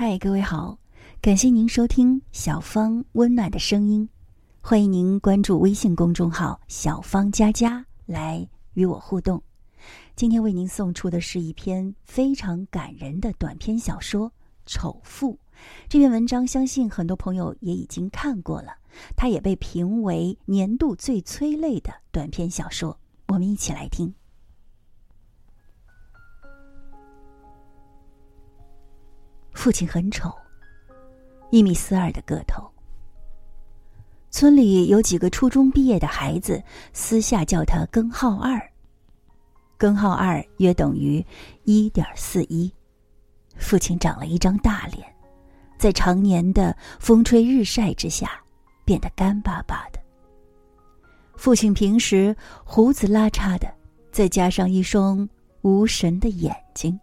嗨，各位好，感谢您收听小芳温暖的声音，欢迎您关注微信公众号“小芳佳佳”来与我互动。今天为您送出的是一篇非常感人的短篇小说《丑妇》。这篇文章相信很多朋友也已经看过了，它也被评为年度最催泪的短篇小说。我们一起来听。父亲很丑，一米四二的个头。村里有几个初中毕业的孩子，私下叫他“根号二”。根号二约等于一点四一。父亲长了一张大脸，在常年的风吹日晒之下，变得干巴巴的。父亲平时胡子拉碴的，再加上一双无神的眼睛。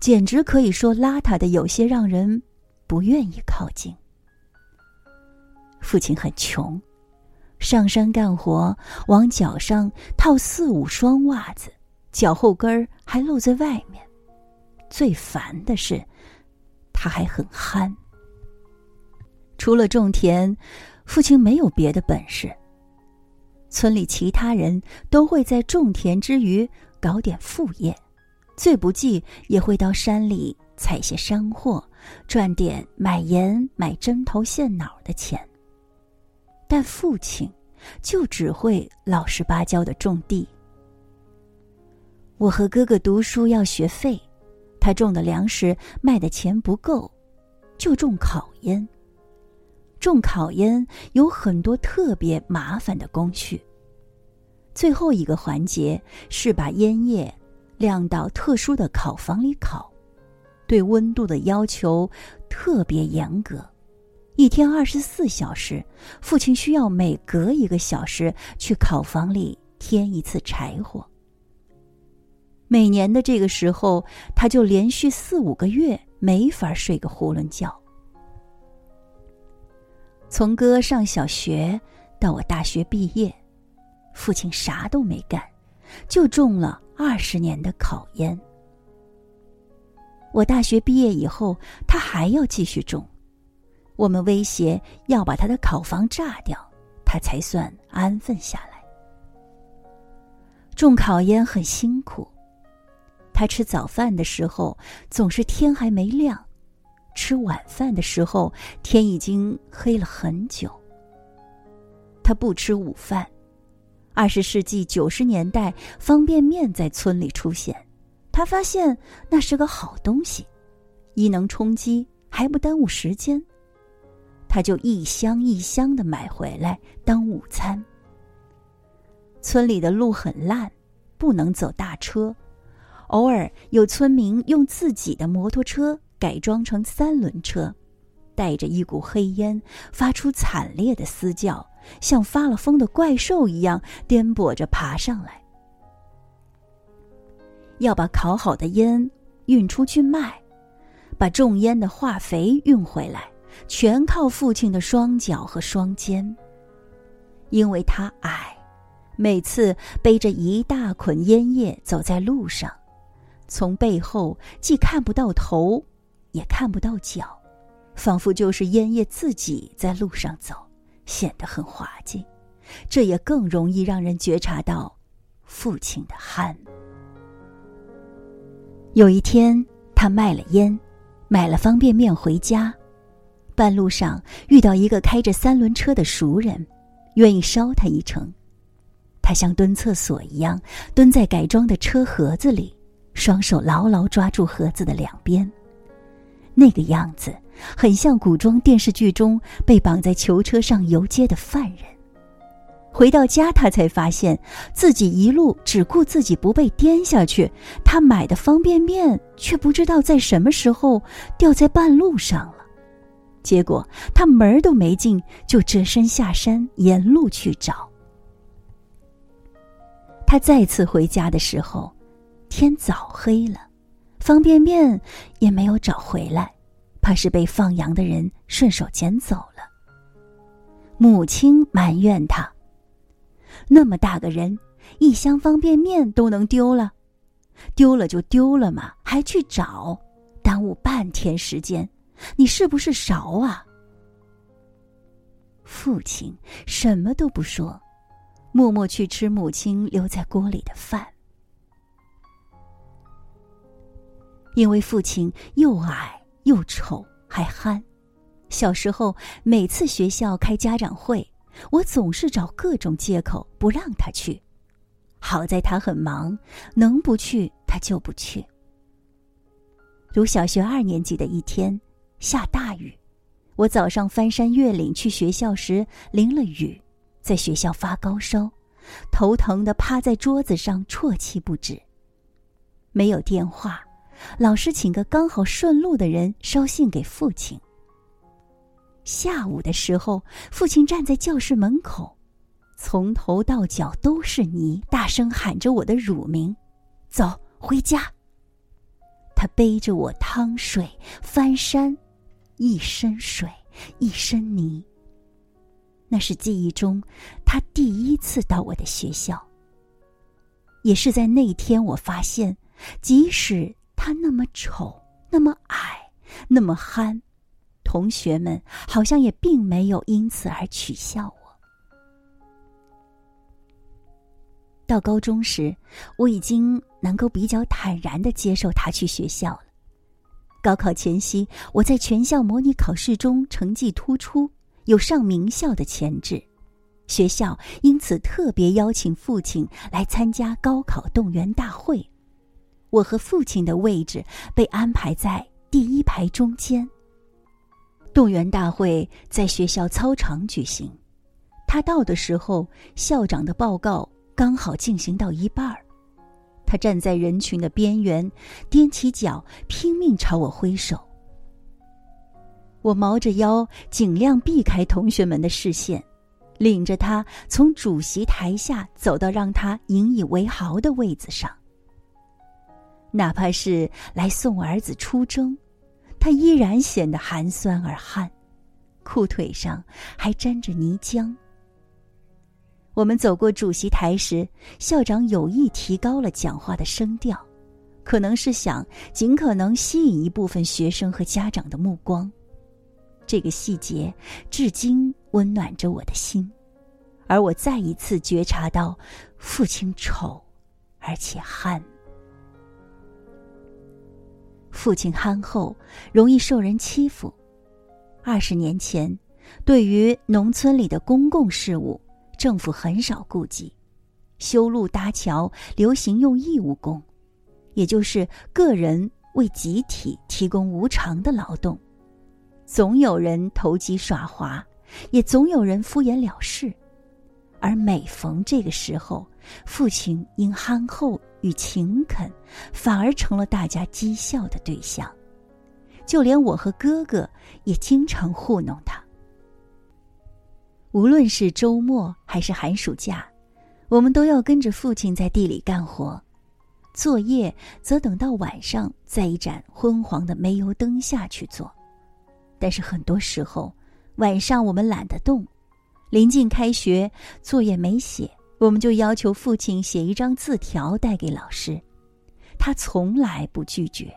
简直可以说邋遢的有些让人不愿意靠近。父亲很穷，上山干活往脚上套四五双袜子，脚后跟儿还露在外面。最烦的是，他还很憨。除了种田，父亲没有别的本事。村里其他人都会在种田之余搞点副业。最不济也会到山里采些山货，赚点买盐、买针头线脑的钱。但父亲就只会老实巴交的种地。我和哥哥读书要学费，他种的粮食卖的钱不够，就种烤烟。种烤烟有很多特别麻烦的工序。最后一个环节是把烟叶。晾到特殊的烤房里烤，对温度的要求特别严格。一天二十四小时，父亲需要每隔一个小时去烤房里添一次柴火。每年的这个时候，他就连续四五个月没法睡个囫囵觉。从哥上小学到我大学毕业，父亲啥都没干，就种了。二十年的考验。我大学毕业以后，他还要继续种。我们威胁要把他的烤房炸掉，他才算安分下来。种烤烟很辛苦，他吃早饭的时候总是天还没亮，吃晚饭的时候天已经黑了很久。他不吃午饭。二十世纪九十年代，方便面在村里出现，他发现那是个好东西，一能充饥，还不耽误时间。他就一箱一箱的买回来当午餐。村里的路很烂，不能走大车，偶尔有村民用自己的摩托车改装成三轮车，带着一股黑烟，发出惨烈的嘶叫。像发了疯的怪兽一样颠簸着爬上来，要把烤好的烟运出去卖，把种烟的化肥运回来，全靠父亲的双脚和双肩。因为他矮，每次背着一大捆烟叶走在路上，从背后既看不到头，也看不到脚，仿佛就是烟叶自己在路上走。显得很滑稽，这也更容易让人觉察到父亲的憨。有一天，他卖了烟，买了方便面回家，半路上遇到一个开着三轮车的熟人，愿意捎他一程。他像蹲厕所一样蹲在改装的车盒子里，双手牢牢抓住盒子的两边。那个样子很像古装电视剧中被绑在囚车上游街的犯人。回到家，他才发现自己一路只顾自己不被颠下去，他买的方便面却不知道在什么时候掉在半路上了。结果他门儿都没进，就折身下山，沿路去找。他再次回家的时候，天早黑了。方便面也没有找回来，怕是被放羊的人顺手捡走了。母亲埋怨他：“那么大个人，一箱方便面都能丢了，丢了就丢了嘛，还去找，耽误半天时间，你是不是勺啊？”父亲什么都不说，默默去吃母亲留在锅里的饭。因为父亲又矮又丑还憨，小时候每次学校开家长会，我总是找各种借口不让他去。好在他很忙，能不去他就不去。读小学二年级的一天，下大雨。我早上翻山越岭去学校时淋了雨，在学校发高烧，头疼的趴在桌子上啜泣不止。没有电话，老师请个刚好顺路的人捎信给父亲。下午的时候，父亲站在教室门口，从头到脚都是泥，大声喊着我的乳名：“走，回家。”他背着我趟水翻山。一身水，一身泥。那是记忆中他第一次到我的学校。也是在那天，我发现，即使他那么丑，那么矮，那么憨，同学们好像也并没有因此而取笑我。到高中时，我已经能够比较坦然的接受他去学校了。高考前夕，我在全校模拟考试中成绩突出，有上名校的潜质，学校因此特别邀请父亲来参加高考动员大会。我和父亲的位置被安排在第一排中间。动员大会在学校操场举行，他到的时候，校长的报告刚好进行到一半儿。他站在人群的边缘，踮起脚，拼命朝我挥手。我猫着腰，尽量避开同学们的视线，领着他从主席台下走到让他引以为豪的位子上。哪怕是来送儿子出征，他依然显得寒酸而汗，裤腿上还沾着泥浆。我们走过主席台时，校长有意提高了讲话的声调，可能是想尽可能吸引一部分学生和家长的目光。这个细节至今温暖着我的心，而我再一次觉察到，父亲丑，而且憨。父亲憨厚，容易受人欺负。二十年前，对于农村里的公共事务。政府很少顾及，修路搭桥流行用义务工，也就是个人为集体提供无偿的劳动。总有人投机耍滑，也总有人敷衍了事。而每逢这个时候，父亲因憨厚与勤恳，反而成了大家讥笑的对象。就连我和哥哥也经常糊弄他。无论是周末还是寒暑假，我们都要跟着父亲在地里干活，作业则等到晚上，在一盏昏黄的煤油灯下去做。但是很多时候，晚上我们懒得动，临近开学，作业没写，我们就要求父亲写一张字条带给老师，他从来不拒绝。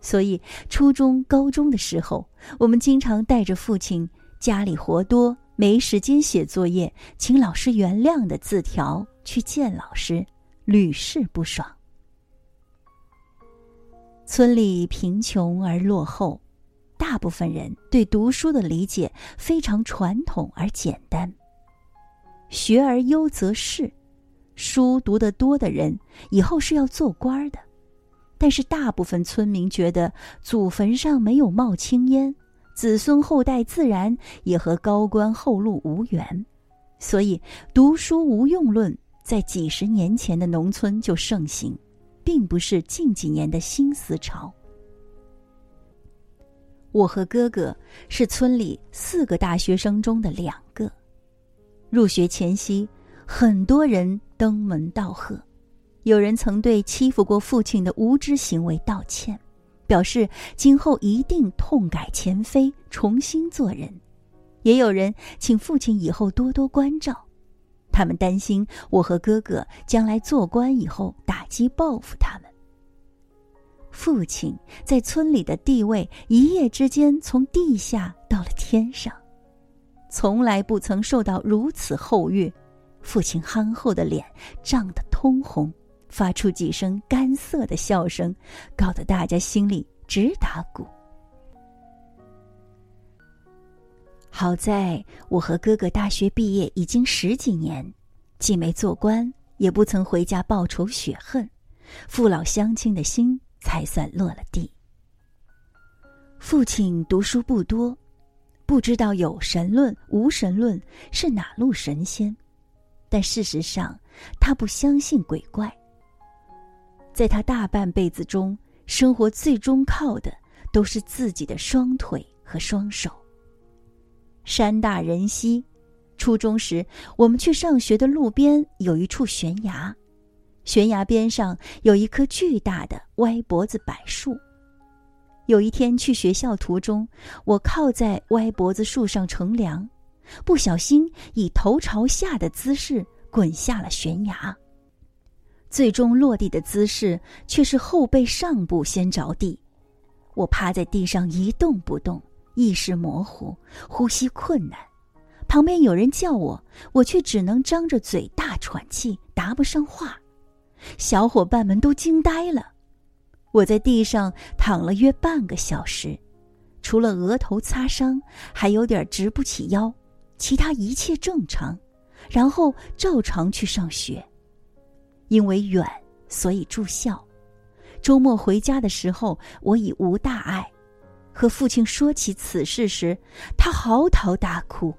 所以初中、高中的时候，我们经常带着父亲家里活多。没时间写作业，请老师原谅的字条去见老师，屡试不爽。村里贫穷而落后，大部分人对读书的理解非常传统而简单。学而优则仕，书读得多的人以后是要做官的。但是大部分村民觉得祖坟上没有冒青烟。子孙后代自然也和高官厚禄无缘，所以读书无用论在几十年前的农村就盛行，并不是近几年的新思潮。我和哥哥是村里四个大学生中的两个。入学前夕，很多人登门道贺，有人曾对欺负过父亲的无知行为道歉。表示今后一定痛改前非，重新做人。也有人请父亲以后多多关照，他们担心我和哥哥将来做官以后打击报复他们。父亲在村里的地位一夜之间从地下到了天上，从来不曾受到如此厚遇。父亲憨厚的脸涨得通红，发出几声干涩的笑声，搞得大家心里直打鼓。好在我和哥哥大学毕业已经十几年，既没做官，也不曾回家报仇雪恨，父老乡亲的心才算落了地。父亲读书不多，不知道有神论、无神论是哪路神仙，但事实上，他不相信鬼怪。在他大半辈子中，生活最终靠的都是自己的双腿和双手。山大人稀，初中时我们去上学的路边有一处悬崖，悬崖边上有一棵巨大的歪脖子柏树。有一天去学校途中，我靠在歪脖子树上乘凉，不小心以头朝下的姿势滚下了悬崖。最终落地的姿势却是后背上部先着地，我趴在地上一动不动。意识模糊，呼吸困难，旁边有人叫我，我却只能张着嘴大喘气，答不上话。小伙伴们都惊呆了。我在地上躺了约半个小时，除了额头擦伤，还有点直不起腰，其他一切正常。然后照常去上学，因为远，所以住校。周末回家的时候，我已无大碍。和父亲说起此事时，他嚎啕大哭。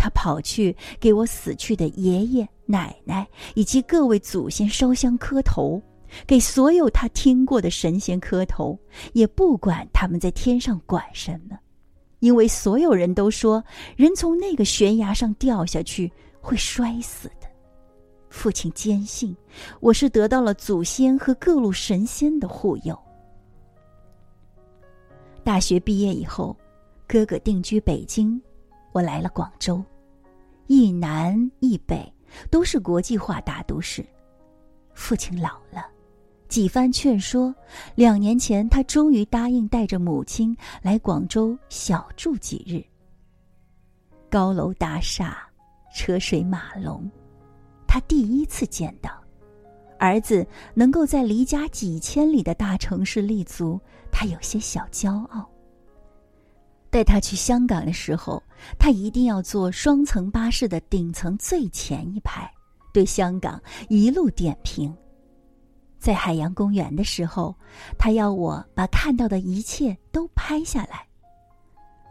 他跑去给我死去的爷爷奶奶以及各位祖先烧香磕头，给所有他听过的神仙磕头，也不管他们在天上管什么，因为所有人都说人从那个悬崖上掉下去会摔死的。父亲坚信我是得到了祖先和各路神仙的护佑。大学毕业以后，哥哥定居北京，我来了广州，一南一北都是国际化大都市。父亲老了，几番劝说，两年前他终于答应带着母亲来广州小住几日。高楼大厦，车水马龙，他第一次见到儿子能够在离家几千里的大城市立足。他有些小骄傲。带他去香港的时候，他一定要坐双层巴士的顶层最前一排，对香港一路点评。在海洋公园的时候，他要我把看到的一切都拍下来。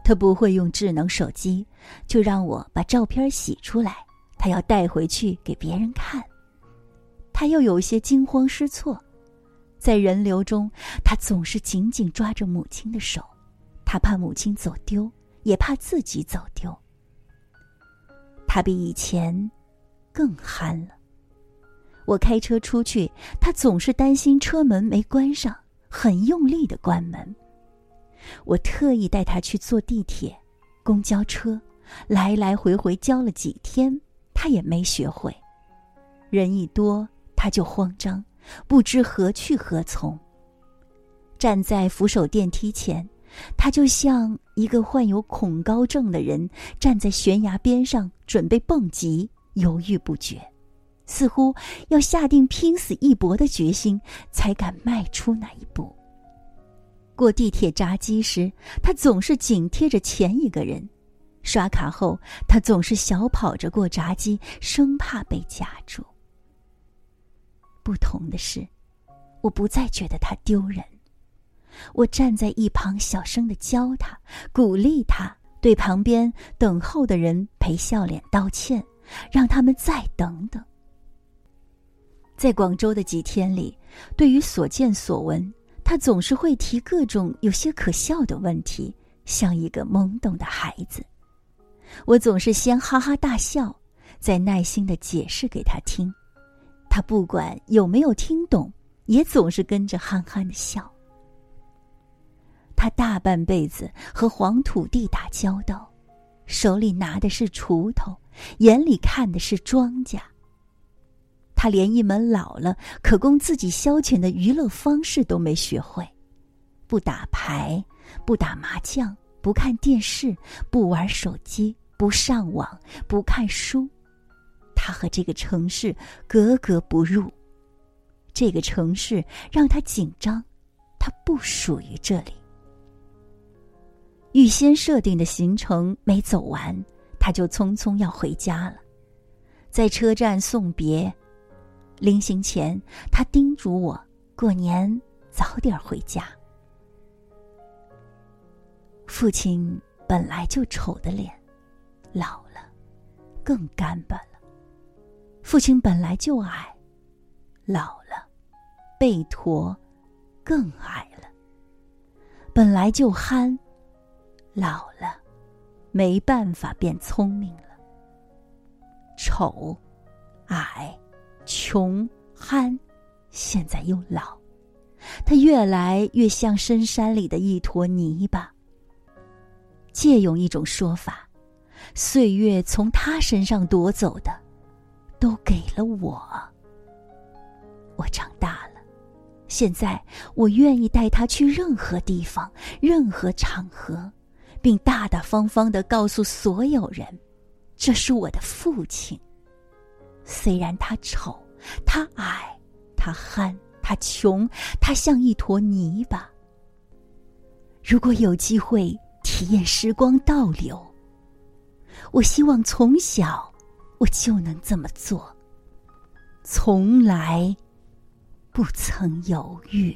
他不会用智能手机，就让我把照片洗出来，他要带回去给别人看。他又有些惊慌失措。在人流中，他总是紧紧抓着母亲的手，他怕母亲走丢，也怕自己走丢。他比以前更憨了。我开车出去，他总是担心车门没关上，很用力的关门。我特意带他去坐地铁、公交车，来来回回教了几天，他也没学会。人一多，他就慌张。不知何去何从。站在扶手电梯前，他就像一个患有恐高症的人站在悬崖边上准备蹦极，犹豫不决，似乎要下定拼死一搏的决心才敢迈出那一步。过地铁闸机时，他总是紧贴着前一个人；刷卡后，他总是小跑着过闸机，生怕被夹住。不同的是，我不再觉得他丢人。我站在一旁，小声的教他，鼓励他，对旁边等候的人陪笑脸道歉，让他们再等等。在广州的几天里，对于所见所闻，他总是会提各种有些可笑的问题，像一个懵懂的孩子。我总是先哈哈大笑，再耐心的解释给他听。他不管有没有听懂，也总是跟着憨憨的笑。他大半辈子和黄土地打交道，手里拿的是锄头，眼里看的是庄稼。他连一门老了可供自己消遣的娱乐方式都没学会，不打牌，不打麻将，不看电视，不玩手机，不上网，不看书。他和这个城市格格不入，这个城市让他紧张，他不属于这里。预先设定的行程没走完，他就匆匆要回家了，在车站送别。临行前，他叮嘱我过年早点回家。父亲本来就丑的脸，老了更干巴了。父亲本来就矮，老了背驼更矮了。本来就憨，老了没办法变聪明了。丑，矮。穷憨，现在又老，他越来越像深山里的一坨泥巴。借用一种说法，岁月从他身上夺走的，都给了我。我长大了，现在我愿意带他去任何地方、任何场合，并大大方方的告诉所有人，这是我的父亲。虽然他丑，他矮，他憨，他穷，他像一坨泥巴。如果有机会体验时光倒流，我希望从小我就能这么做，从来不曾犹豫。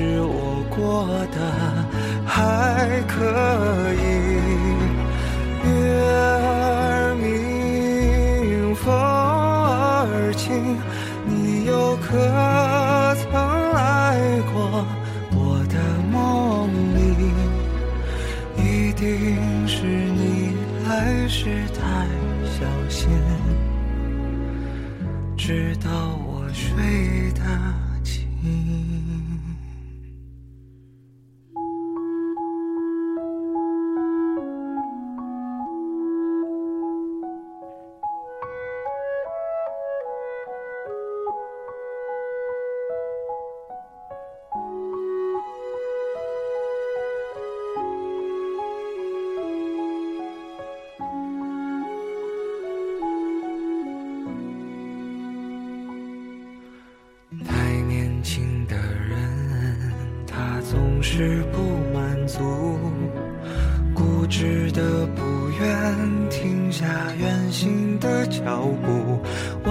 是我过得还可以。月儿明，风儿轻，你又可曾来过我的梦里？一定是你来时太小心，直到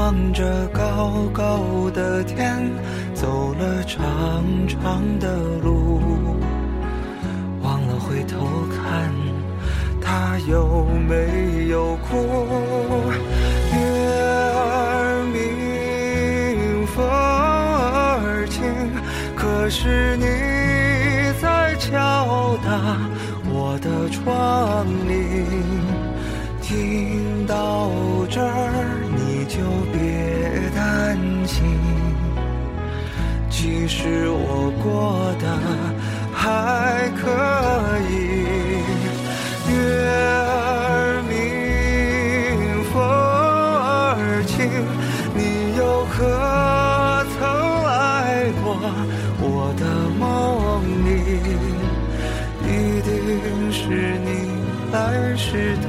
望着高高的天，走了长长的路，忘了。回头看，他有没有哭？月儿明，风儿轻，可是你在敲打我的窗棂。听到这儿，就别担心，即使我过得还可以。月儿明，风儿轻，你又可曾来过我的梦里？一定是你来时太。